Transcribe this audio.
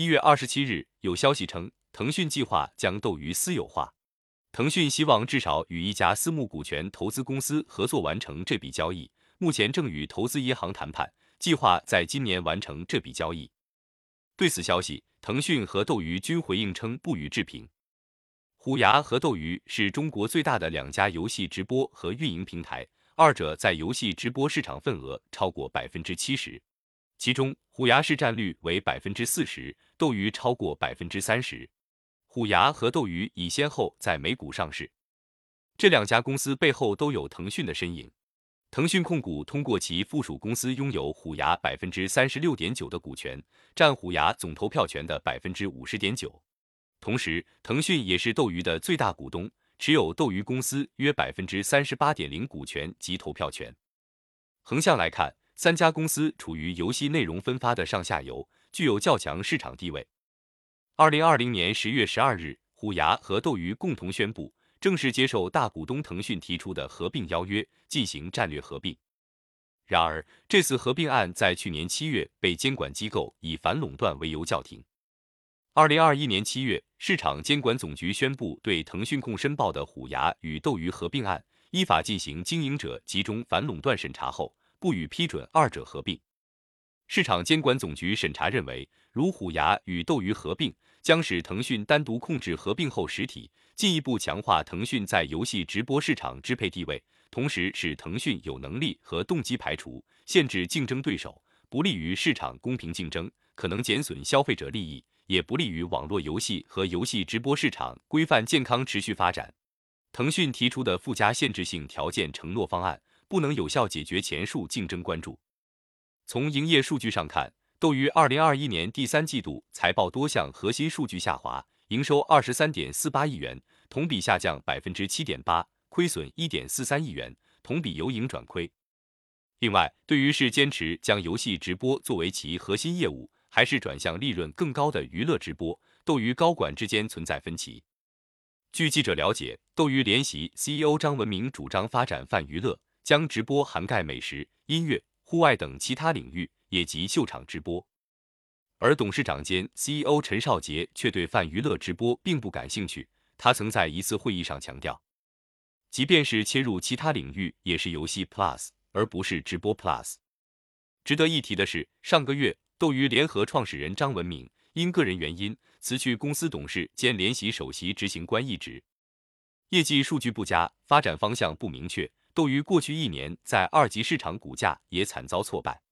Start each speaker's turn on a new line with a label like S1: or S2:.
S1: 一月二十七日，有消息称，腾讯计划将斗鱼私有化。腾讯希望至少与一家私募股权投资公司合作完成这笔交易，目前正与投资银行谈判，计划在今年完成这笔交易。对此消息，腾讯和斗鱼均回应称不予置评。虎牙和斗鱼是中国最大的两家游戏直播和运营平台，二者在游戏直播市场份额超过百分之七十，其中虎牙市占率为百分之四十，斗鱼超过百分之三十。虎牙和斗鱼已先后在美股上市，这两家公司背后都有腾讯的身影。腾讯控股通过其附属公司拥有虎牙百分之三十六点九的股权，占虎牙总投票权的百分之五十点九。同时，腾讯也是斗鱼的最大股东，持有斗鱼公司约百分之三十八点零股权及投票权。横向来看，三家公司处于游戏内容分发的上下游，具有较强市场地位。二零二零年十月十二日，虎牙和斗鱼共同宣布。正式接受大股东腾讯提出的合并邀约，进行战略合并。然而，这次合并案在去年七月被监管机构以反垄断为由叫停。二零二一年七月，市场监管总局宣布对腾讯控申报的虎牙与斗鱼合并案依法进行经营者集中反垄断审查后，不予批准二者合并。市场监管总局审查认为，如虎牙与斗鱼合并，将使腾讯单独控制合并后实体。进一步强化腾讯在游戏直播市场支配地位，同时使腾讯有能力和动机排除、限制竞争对手，不利于市场公平竞争，可能减损消费者利益，也不利于网络游戏和游戏直播市场规范健康持续发展。腾讯提出的附加限制性条件承诺方案，不能有效解决前述竞争关注。从营业数据上看，斗鱼二零二一年第三季度财报多项核心数据下滑。营收二十三点四八亿元，同比下降百分之七点八，亏损一点四三亿元，同比由盈转亏。另外，对于是坚持将游戏直播作为其核心业务，还是转向利润更高的娱乐直播，斗鱼高管之间存在分歧。据记者了解，斗鱼联席 CEO 张文明主张发展泛娱乐，将直播涵盖美食、音乐、户外等其他领域，也即秀场直播。而董事长兼 CEO 陈少杰却对泛娱乐直播并不感兴趣。他曾在一次会议上强调，即便是切入其他领域，也是游戏 Plus，而不是直播 Plus。值得一提的是，上个月，斗鱼联合创始人张文明因个人原因辞去公司董事兼联席首席执行官一职，业绩数据不佳，发展方向不明确。由于过去一年在二级市场股价也惨遭挫败。